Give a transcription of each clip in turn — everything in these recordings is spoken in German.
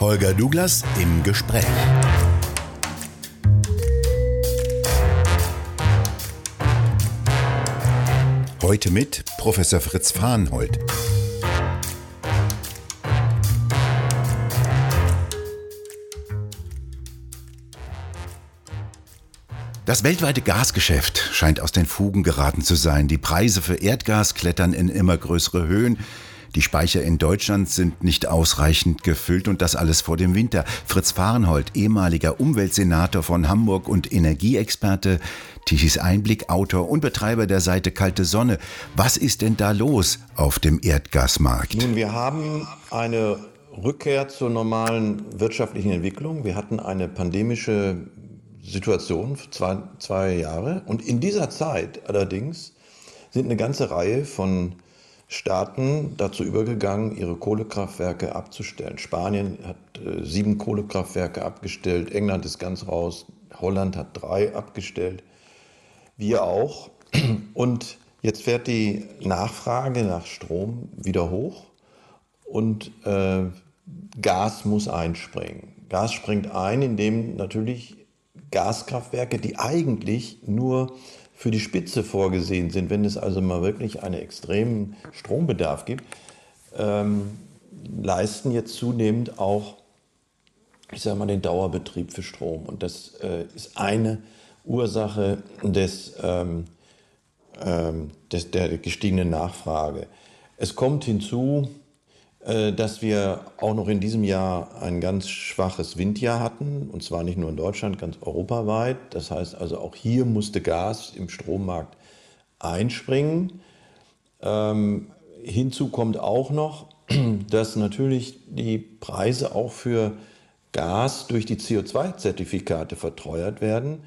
Holger Douglas im Gespräch. Heute mit Professor Fritz Farnhold. Das weltweite Gasgeschäft scheint aus den Fugen geraten zu sein. Die Preise für Erdgas klettern in immer größere Höhen. Die Speicher in Deutschland sind nicht ausreichend gefüllt und das alles vor dem Winter. Fritz Fahrenhold, ehemaliger Umweltsenator von Hamburg und Energieexperte, Tichys Einblick, Autor und Betreiber der Seite Kalte Sonne. Was ist denn da los auf dem Erdgasmarkt? Nun, wir haben eine Rückkehr zur normalen wirtschaftlichen Entwicklung. Wir hatten eine pandemische Situation, zwei, zwei Jahre. Und in dieser Zeit allerdings sind eine ganze Reihe von Staaten dazu übergegangen, ihre Kohlekraftwerke abzustellen. Spanien hat äh, sieben Kohlekraftwerke abgestellt, England ist ganz raus, Holland hat drei abgestellt, wir auch. Und jetzt fährt die Nachfrage nach Strom wieder hoch und äh, Gas muss einspringen. Gas springt ein, indem natürlich Gaskraftwerke, die eigentlich nur für die Spitze vorgesehen sind, wenn es also mal wirklich einen extremen Strombedarf gibt, ähm, leisten jetzt zunehmend auch, ich sage mal, den Dauerbetrieb für Strom. Und das äh, ist eine Ursache des, ähm, ähm, des, der gestiegenen Nachfrage. Es kommt hinzu, dass wir auch noch in diesem Jahr ein ganz schwaches Windjahr hatten, und zwar nicht nur in Deutschland, ganz europaweit. Das heißt also, auch hier musste Gas im Strommarkt einspringen. Ähm, hinzu kommt auch noch, dass natürlich die Preise auch für Gas durch die CO2-Zertifikate verteuert werden.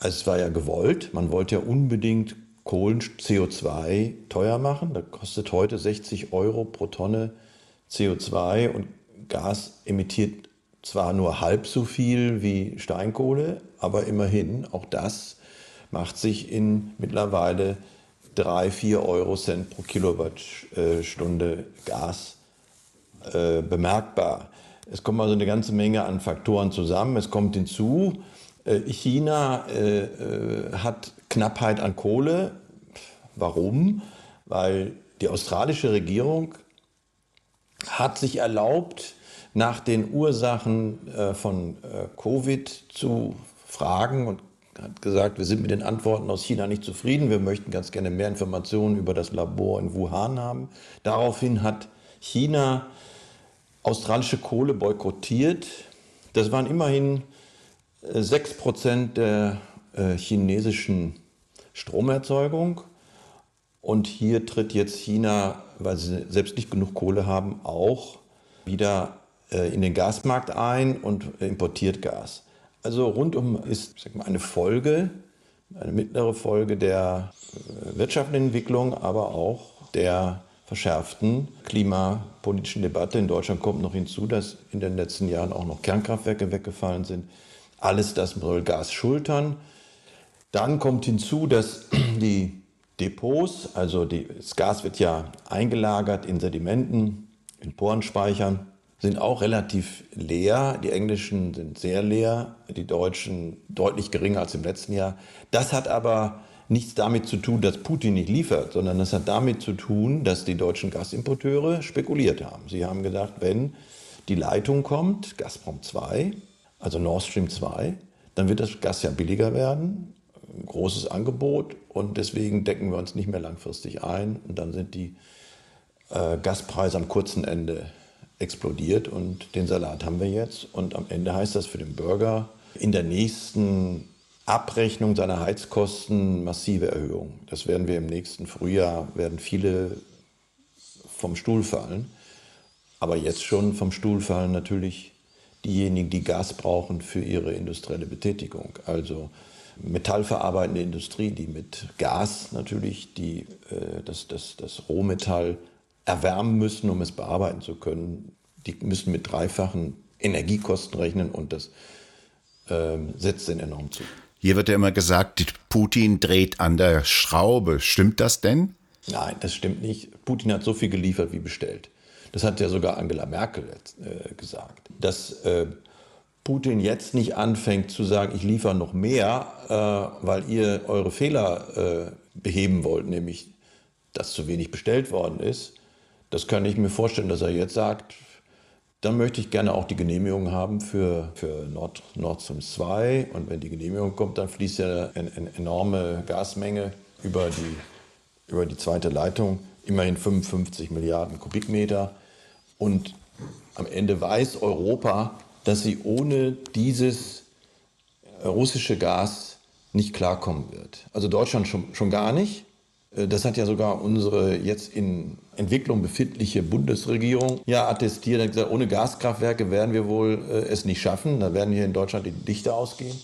Es war ja gewollt, man wollte ja unbedingt Kohlen CO2 teuer machen. Das kostet heute 60 Euro pro Tonne CO2 und Gas emittiert zwar nur halb so viel wie Steinkohle, aber immerhin, auch das macht sich in mittlerweile 3, 4 Euro Cent pro Kilowattstunde Gas äh, bemerkbar. Es kommt also eine ganze Menge an Faktoren zusammen. Es kommt hinzu, äh, China äh, äh hat Knappheit an Kohle. Warum? Weil die australische Regierung hat sich erlaubt, nach den Ursachen äh, von äh, Covid zu fragen und hat gesagt, wir sind mit den Antworten aus China nicht zufrieden, wir möchten ganz gerne mehr Informationen über das Labor in Wuhan haben. Daraufhin hat China australische Kohle boykottiert. Das waren immerhin äh, 6% der äh, chinesischen Stromerzeugung. Und hier tritt jetzt China, weil sie selbst nicht genug Kohle haben, auch wieder äh, in den Gasmarkt ein und importiert Gas. Also rundum ist mal, eine Folge, eine mittlere Folge der äh, wirtschaftlichen Entwicklung, aber auch der verschärften klimapolitischen Debatte. In Deutschland kommt noch hinzu, dass in den letzten Jahren auch noch Kernkraftwerke weggefallen sind. Alles das soll Gas schultern. Dann kommt hinzu, dass die Depots, also die, das Gas wird ja eingelagert in Sedimenten, in Porenspeichern, sind auch relativ leer. Die englischen sind sehr leer, die deutschen deutlich geringer als im letzten Jahr. Das hat aber nichts damit zu tun, dass Putin nicht liefert, sondern das hat damit zu tun, dass die deutschen Gasimporteure spekuliert haben. Sie haben gedacht, wenn die Leitung kommt, Gazprom 2, also Nord Stream 2, dann wird das Gas ja billiger werden ein großes Angebot und deswegen decken wir uns nicht mehr langfristig ein. Und dann sind die äh, Gaspreise am kurzen Ende explodiert und den Salat haben wir jetzt. Und am Ende heißt das für den Bürger in der nächsten Abrechnung seiner Heizkosten massive Erhöhung. Das werden wir im nächsten Frühjahr, werden viele vom Stuhl fallen. Aber jetzt schon vom Stuhl fallen natürlich diejenigen, die Gas brauchen für ihre industrielle Betätigung. Also metallverarbeitende Industrie, die mit Gas natürlich die, äh, das, das, das Rohmetall erwärmen müssen, um es bearbeiten zu können. Die müssen mit dreifachen Energiekosten rechnen und das äh, setzt den enorm zu. Hier wird ja immer gesagt, Putin dreht an der Schraube. Stimmt das denn? Nein, das stimmt nicht. Putin hat so viel geliefert wie bestellt. das hat ja sogar Angela Merkel äh, gesagt, dass äh, Putin jetzt nicht anfängt zu sagen, ich liefere noch mehr, äh, weil ihr eure Fehler äh, beheben wollt, nämlich dass zu wenig bestellt worden ist, das kann ich mir vorstellen, dass er jetzt sagt, dann möchte ich gerne auch die Genehmigung haben für, für Nord, Nord Stream 2. Und wenn die Genehmigung kommt, dann fließt ja eine, eine enorme Gasmenge über die, über die zweite Leitung, immerhin 55 Milliarden Kubikmeter. Und am Ende weiß Europa, dass sie ohne dieses russische Gas nicht klarkommen wird. Also Deutschland schon, schon gar nicht. Äh, das hat ja sogar unsere jetzt in Entwicklung befindliche Bundesregierung ja attestiert und gesagt, ohne Gaskraftwerke werden wir wohl äh, es nicht schaffen. Da werden hier in Deutschland die Dichte ausgehen.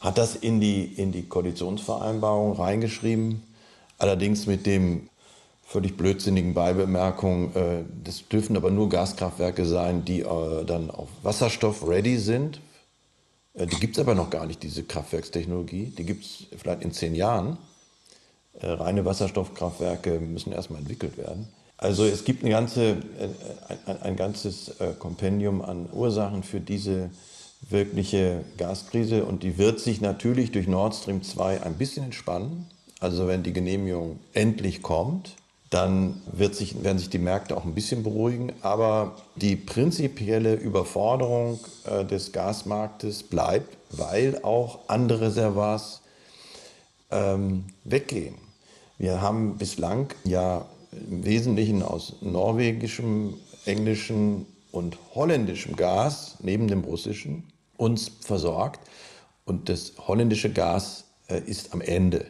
Hat das in die, in die Koalitionsvereinbarung reingeschrieben. Allerdings mit dem völlig blödsinnigen Beibemerkung, äh, das dürfen aber nur Gaskraftwerke sein, die äh, dann auf Wasserstoff ready sind. Äh, die gibt es aber noch gar nicht, diese Kraftwerkstechnologie. Die gibt es vielleicht in zehn Jahren. Reine Wasserstoffkraftwerke müssen erstmal entwickelt werden. Also es gibt eine ganze, ein, ein ganzes Kompendium an Ursachen für diese wirkliche Gaskrise und die wird sich natürlich durch Nord Stream 2 ein bisschen entspannen. Also wenn die Genehmigung endlich kommt, dann sich, werden sich die Märkte auch ein bisschen beruhigen. Aber die prinzipielle Überforderung äh, des Gasmarktes bleibt, weil auch andere Reservoirs ähm, weggehen. Wir haben bislang ja im Wesentlichen aus norwegischem, englischem und holländischem Gas neben dem russischen uns versorgt. Und das holländische Gas äh, ist am Ende.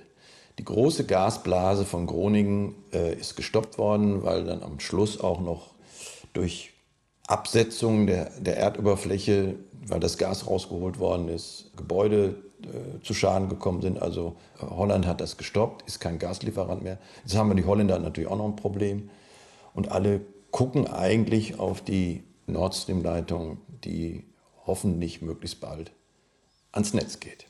Die große Gasblase von Groningen äh, ist gestoppt worden, weil dann am Schluss auch noch durch Absetzung der, der Erdoberfläche, weil das Gas rausgeholt worden ist, Gebäude äh, zu Schaden gekommen sind. Also äh, Holland hat das gestoppt, ist kein Gaslieferant mehr. Jetzt haben wir die Holländer natürlich auch noch ein Problem. Und alle gucken eigentlich auf die Nord Stream-Leitung, die hoffentlich möglichst bald ans Netz geht.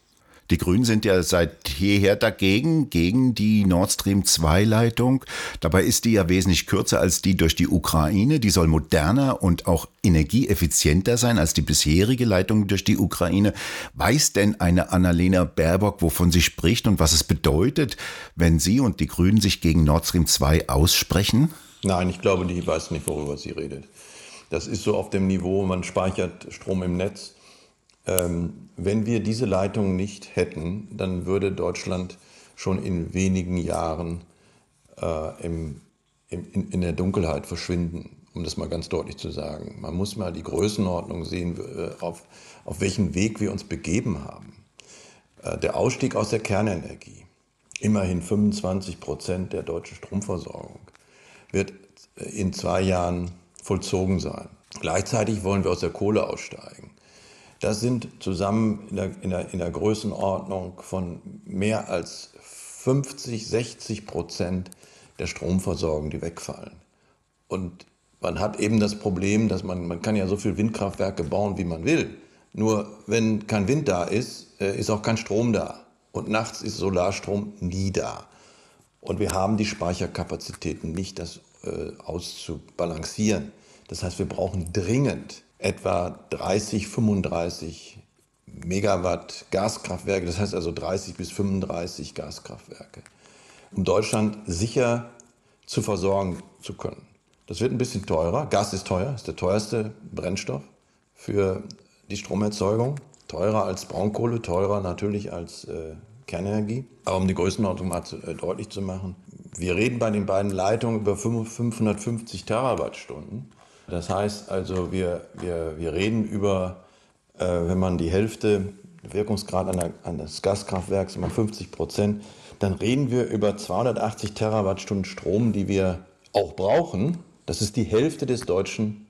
Die Grünen sind ja seit jeher dagegen, gegen die Nord Stream 2 Leitung. Dabei ist die ja wesentlich kürzer als die durch die Ukraine. Die soll moderner und auch energieeffizienter sein als die bisherige Leitung durch die Ukraine. Weiß denn eine Annalena Baerbock, wovon sie spricht und was es bedeutet, wenn sie und die Grünen sich gegen Nord Stream 2 aussprechen? Nein, ich glaube, die weiß nicht, worüber sie redet. Das ist so auf dem Niveau, man speichert Strom im Netz wenn wir diese Leitung nicht hätten, dann würde Deutschland schon in wenigen Jahren äh, im, im, in, in, der Dunkelheit verschwinden, um das mal ganz deutlich zu sagen. Man muss mal die Größenordnung sehen, äh, auf, auf welchen Weg wir uns begeben haben. Äh, der Ausstieg aus der Kernenergie, immerhin 25 Prozent der deutschen Stromversorgung, wird äh, in zwei Jahren vollzogen sein. Gleichzeitig wollen wir aus der Kohle aussteigen. Das sind zusammen in der, in der, in der Größenordnung von mehr als 50, 60 Prozent der Stromversorgung, die wegfallen. Und man hat eben das Problem, dass man, man kann ja so viel Windkraftwerke bauen, wie man will. Nur wenn kein Wind da ist, äh, ist auch kein Strom da. Und nachts ist Solarstrom nie da. Und wir haben die Speicherkapazitäten nicht, das äh, auszubalancieren. Das heißt, wir brauchen dringend etwa 30, 35 Megawatt Gaskraftwerke, das heißt also 30 bis 35 Gaskraftwerke, um Deutschland sicher zu versorgen zu können. Das wird ein bisschen teurer. Gas ist teuer, ist der teuerste Brennstoff für die Stromerzeugung. Teurer als Braunkohle, teurer natürlich als äh, Kernenergie. Aber um die Größenordnung mal zu, äh, deutlich zu machen, wir reden bei den beiden Leitungen über 550 Terawattstunden. Das heißt also, wir, wir, wir reden über, äh, wenn man die Hälfte Wirkungsgrad des Gaskraftwerks, immer 50 Prozent, dann reden wir über 280 Terawattstunden Strom, die wir auch brauchen. Das ist die Hälfte des deutschen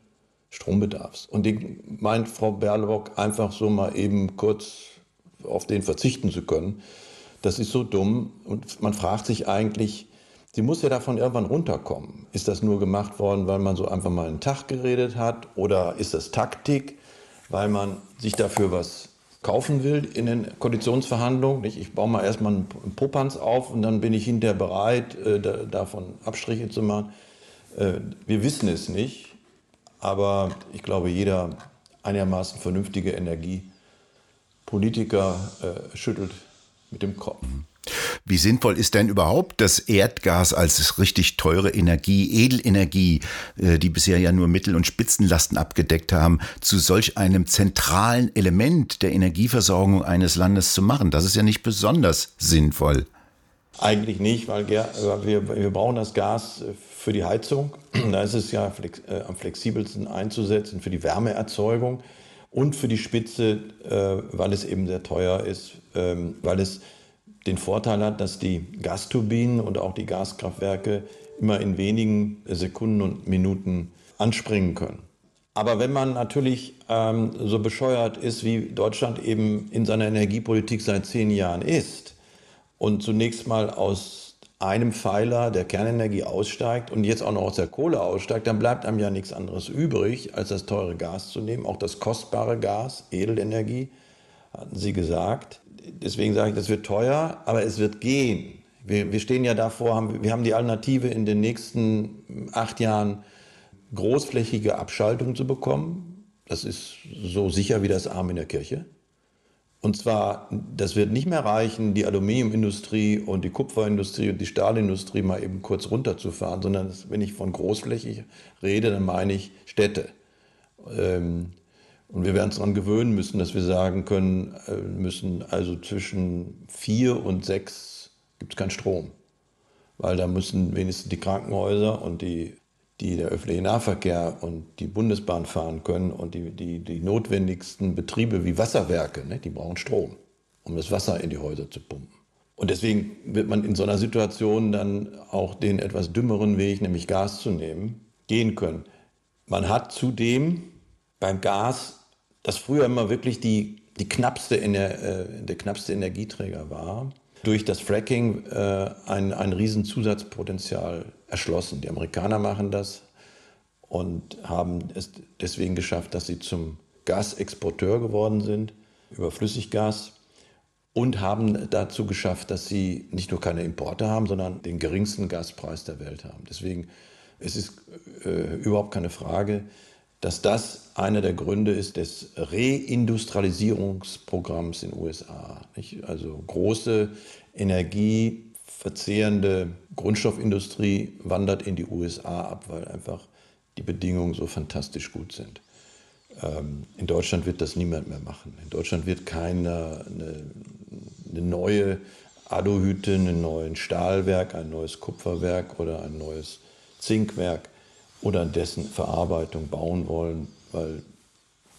Strombedarfs. Und die meint Frau Berlebock einfach so mal eben kurz auf den verzichten zu können. Das ist so dumm. Und man fragt sich eigentlich, Sie muss ja davon irgendwann runterkommen. Ist das nur gemacht worden, weil man so einfach mal einen Tag geredet hat? Oder ist das Taktik, weil man sich dafür was kaufen will in den Koalitionsverhandlungen? Ich baue mal erstmal einen Popanz auf und dann bin ich hinterher bereit, äh, davon Abstriche zu machen. Äh, wir wissen es nicht. Aber ich glaube, jeder einigermaßen vernünftige Energiepolitiker äh, schüttelt mit dem Kopf. Wie sinnvoll ist denn überhaupt das Erdgas als richtig teure Energie, Edelenergie, äh, die bisher ja nur Mittel- und Spitzenlasten abgedeckt haben, zu solch einem zentralen Element der Energieversorgung eines Landes zu machen? Das ist ja nicht besonders sinnvoll. Eigentlich nicht, weil wir, wir brauchen das Gas für die Heizung. Da ist es ja äh, am flexibelsten einzusetzen für die Wärmeerzeugung und für die Spitze, äh, weil es eben sehr teuer ist, ähm, weil es den Vorteil hat, dass die Gasturbinen und auch die Gaskraftwerke immer in wenigen Sekunden und Minuten anspringen können. Aber wenn man natürlich ähm, so bescheuert ist, wie Deutschland eben in seiner Energiepolitik seit zehn Jahren ist und zunächst mal aus einem Pfeiler der Kernenergie aussteigt und jetzt auch noch aus der Kohle aussteigt, dann bleibt einem ja nichts anderes übrig, als das teure Gas zu nehmen, auch das kostbare Gas, Edelenergie, hatten Sie gesagt deswegen sage ich, das wird teuer, aber es wird gehen. Wir, wir stehen ja davor, haben, wir haben die Alternative in den nächsten acht Jahren großflächige Abschaltung zu bekommen. Das ist so sicher wie das Arm in der Kirche. Und zwar, das wird nicht mehr reichen, die Aluminiumindustrie und die Kupferindustrie und die Stahlindustrie mal eben kurz runterzufahren, sondern wenn ich von großflächig rede, dann meine ich Städte. Ähm, und wir werden uns daran gewöhnen müssen, dass wir sagen können, äh, müssen also zwischen vier und sechs gibt es keinen Strom. Weil da müssen wenigstens die Krankenhäuser und die, die der öffentliche Nahverkehr und die Bundesbahn fahren können und die, die, die notwendigsten Betriebe wie Wasserwerke, ne, die brauchen Strom, um das Wasser in die Häuser zu pumpen. Und deswegen wird man in so einer Situation dann auch den etwas dümmeren Weg, nämlich Gas zu nehmen, gehen können. Man hat zudem beim Gas das früher immer wirklich die, die knappste, äh, der knappste Energieträger war, durch das Fracking äh, ein, ein Riesenzusatzpotenzial erschlossen. Die Amerikaner machen das und haben es deswegen geschafft, dass sie zum Gasexporteur geworden sind über Flüssiggas und haben dazu geschafft, dass sie nicht nur keine Importe haben, sondern den geringsten Gaspreis der Welt haben. Deswegen es ist äh, überhaupt keine Frage, dass das einer der Gründe ist des Reindustrialisierungsprogramms in den USA. Nicht? Also große energieverzehrende Grundstoffindustrie wandert in die USA ab, weil einfach die Bedingungen so fantastisch gut sind. Ähm, in Deutschland wird das niemand mehr machen. In Deutschland wird keine eine, eine neue Aluhütte, ein neues Stahlwerk, ein neues Kupferwerk oder ein neues Zinkwerk oder dessen Verarbeitung bauen wollen, weil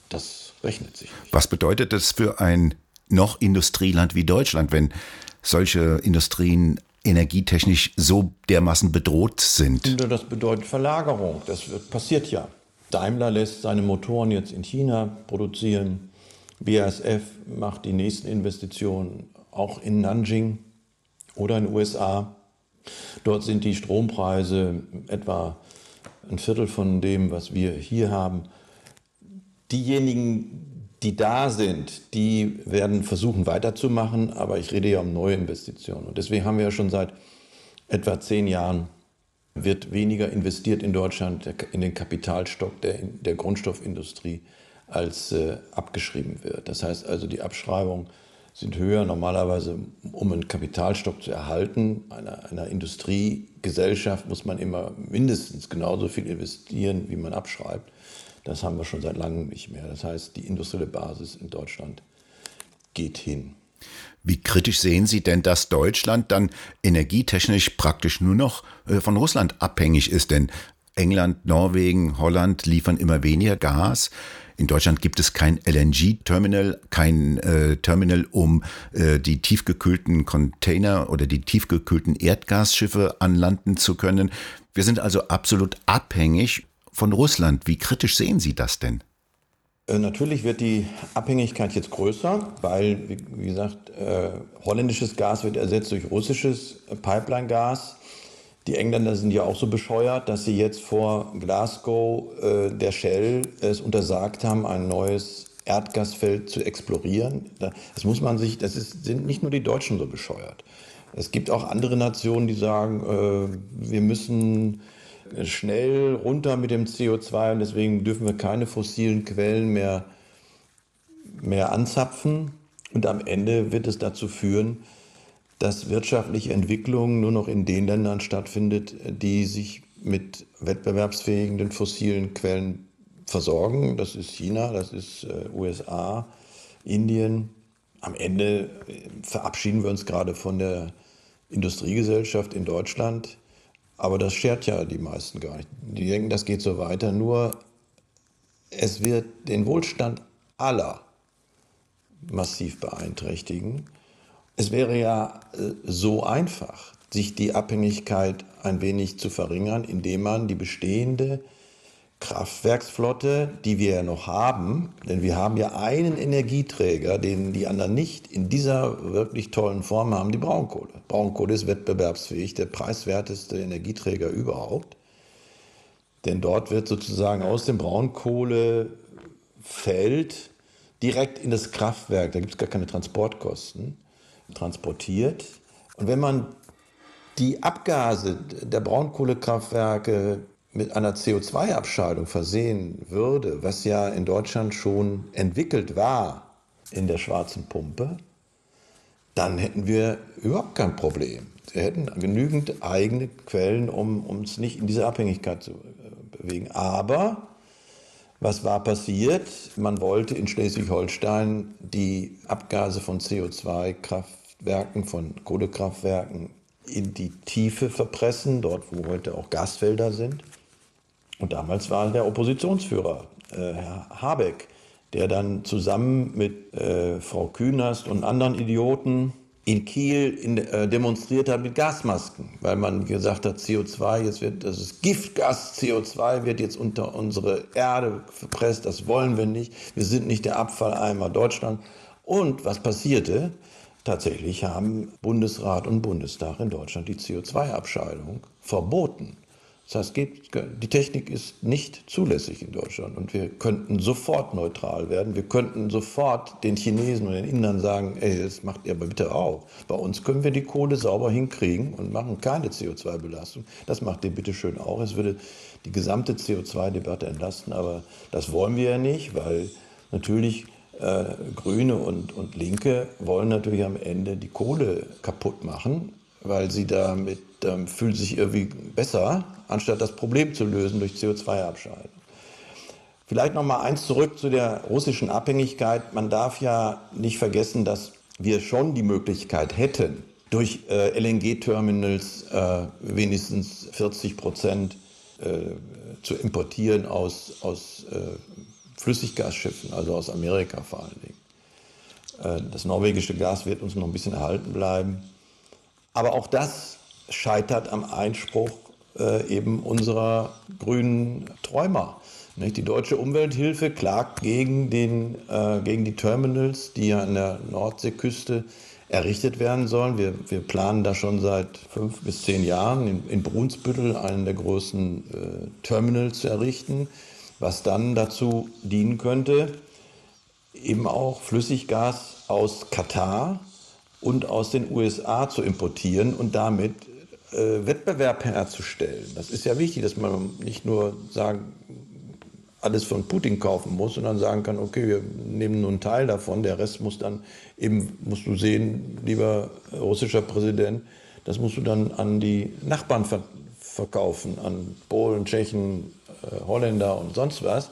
das rechnet sich nicht. Was bedeutet das für ein noch Industrieland wie Deutschland, wenn solche Industrien energietechnisch so dermaßen bedroht sind? Das bedeutet Verlagerung. Das passiert ja. Daimler lässt seine Motoren jetzt in China produzieren. BASF macht die nächsten Investitionen auch in Nanjing oder in den USA. Dort sind die Strompreise etwa ein Viertel von dem, was wir hier haben. Diejenigen, die da sind, die werden versuchen weiterzumachen, aber ich rede ja um neue Investitionen. Und deswegen haben wir ja schon seit etwa zehn Jahren wird weniger investiert in Deutschland in den Kapitalstock der, der Grundstoffindustrie, als äh, abgeschrieben wird. Das heißt also, die Abschreibungen sind höher. Normalerweise, um einen Kapitalstock zu erhalten, einer, einer Industriegesellschaft, muss man immer mindestens genauso viel investieren, wie man abschreibt. Das haben wir schon seit langem nicht mehr. Das heißt, die industrielle Basis in Deutschland geht hin. Wie kritisch sehen Sie denn, dass Deutschland dann energietechnisch praktisch nur noch äh, von Russland abhängig ist? Denn England, Norwegen, Holland liefern immer weniger Gas. In Deutschland gibt es kein LNG-Terminal, kein äh, Terminal, um äh, die tiefgekühlten Container oder die tiefgekühlten Erdgasschiffe anlanden zu können. Wir sind also absolut abhängig von Russland. Wie kritisch sehen Sie das denn? Äh, natürlich wird die Abhängigkeit jetzt größer, weil, wie gesagt, äh, holländisches Gas wird ersetzt durch russisches Pipeline-Gas. Die Engländer sind ja auch so bescheuert, dass sie jetzt vor Glasgow äh, der Shell es untersagt haben, ein neues Erdgasfeld zu explorieren. Das muss man sich, das ist, sind nicht nur die Deutschen so bescheuert. Es gibt auch andere Nationen, die sagen, äh, wir müssen schnell runter mit dem CO2 und deswegen dürfen wir keine fossilen Quellen mehr, mehr anzapfen. Und am Ende wird es dazu führen, dass wirtschaftliche Entwicklung nur noch in den Ländern stattfindet, die sich mit wettbewerbsfähigen fossilen Quellen versorgen. Das ist China, das ist äh, USA, Indien. Am Ende äh, verabschieden wir uns gerade von der Industriegesellschaft in Deutschland. Aber das schert ja die meisten gar nicht. Die denken, das geht so weiter. Nur es wird den Wohlstand aller massiv beeinträchtigen. Es wäre ja äh, so einfach, sich die Abhängigkeit ein wenig zu verringern, indem man die bestehende Kraftwerksflotte, die wir ja noch haben, denn wir haben ja einen Energieträger, den die anderen nicht in dieser wirklich tollen Form haben, die Braunkohle. Braunkohle ist wettbewerbsfähig, der preiswerteste Energieträger überhaupt. Denn dort wird sozusagen aus dem Braunkohlefeld direkt in das Kraftwerk, da gibt es gar keine Transportkosten, transportiert. Und wenn man die Abgase der Braunkohlekraftwerke mit einer CO2-Abscheidung versehen würde, was ja in Deutschland schon entwickelt war in der schwarzen Pumpe, dann hätten wir überhaupt kein Problem. Wir hätten genügend eigene Quellen, um uns nicht in diese Abhängigkeit zu äh, bewegen. Aber was war passiert? Man wollte in Schleswig-Holstein die Abgase von CO2-Kraftwerken, von Kohlekraftwerken in die Tiefe verpressen, dort wo heute auch Gasfelder sind. Und damals war der Oppositionsführer, äh, Herr Habeck, der dann zusammen mit äh, Frau Künast und anderen Idioten in Kiel in, äh, demonstriert hat mit Gasmasken, weil man gesagt hat, CO2, jetzt wird, das ist Giftgas, CO2 wird jetzt unter unsere Erde verpresst, das wollen wir nicht, wir sind nicht der Abfalleimer Deutschland. Und was passierte? Tatsächlich haben Bundesrat und Bundestag in Deutschland die CO2-Abscheidung verboten. Das heißt, die Technik ist nicht zulässig in Deutschland und wir könnten sofort neutral werden. Wir könnten sofort den Chinesen und den Indern sagen, ey, das macht ihr aber bitte auch. Bei uns können wir die Kohle sauber hinkriegen und machen keine CO2-Belastung. Das macht ihr bitte schön auch. Es würde die gesamte CO2-Debatte entlasten, aber das wollen wir ja nicht, weil natürlich äh, Grüne und, und Linke wollen natürlich am Ende die Kohle kaputt machen, weil sie damit ähm, fühlen sich irgendwie besser anstatt das Problem zu lösen durch CO2-Abscheidung. Vielleicht noch mal eins zurück zu der russischen Abhängigkeit. Man darf ja nicht vergessen, dass wir schon die Möglichkeit hätten, durch äh, LNG-Terminals äh, wenigstens 40 Prozent äh, zu importieren aus, aus äh, Flüssiggasschiffen, also aus Amerika vor allen Dingen. Äh, das norwegische Gas wird uns noch ein bisschen erhalten bleiben. Aber auch das scheitert am Einspruch äh, eben unserer grünen Träumer. Nicht? Die deutsche Umwelthilfe klagt gegen, den, äh, gegen die Terminals, die ja an der Nordseeküste errichtet werden sollen. Wir, wir planen da schon seit fünf bis zehn Jahren in, in Brunsbüttel einen der größten äh, Terminals zu errichten, was dann dazu dienen könnte, eben auch Flüssiggas aus Katar und aus den USA zu importieren und damit äh, Wettbewerb herzustellen. Das ist ja wichtig, dass man nicht nur sagen, alles von Putin kaufen muss, sondern sagen kann, okay, wir nehmen nur einen Teil davon, der Rest muss dann eben, musst du sehen, lieber russischer Präsident, das musst du dann an die Nachbarn ver verkaufen, an Polen, Tschechen, äh, Holländer und sonst was.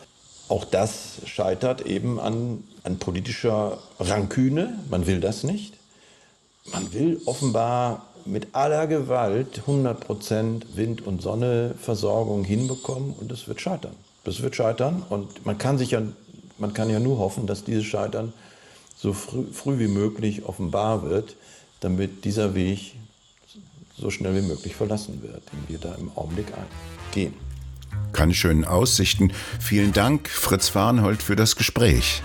Auch das scheitert eben an, an politischer Ranküne. Man will das nicht. Man will offenbar mit aller Gewalt 100% Wind- und Sonneversorgung hinbekommen und es wird scheitern. Das wird scheitern und man kann sich ja, man kann ja nur hoffen, dass dieses Scheitern so früh, früh wie möglich offenbar wird, damit dieser Weg so schnell wie möglich verlassen wird, den wir da im Augenblick gehen. Keine schönen Aussichten. Vielen Dank, Fritz Farnhold, für das Gespräch.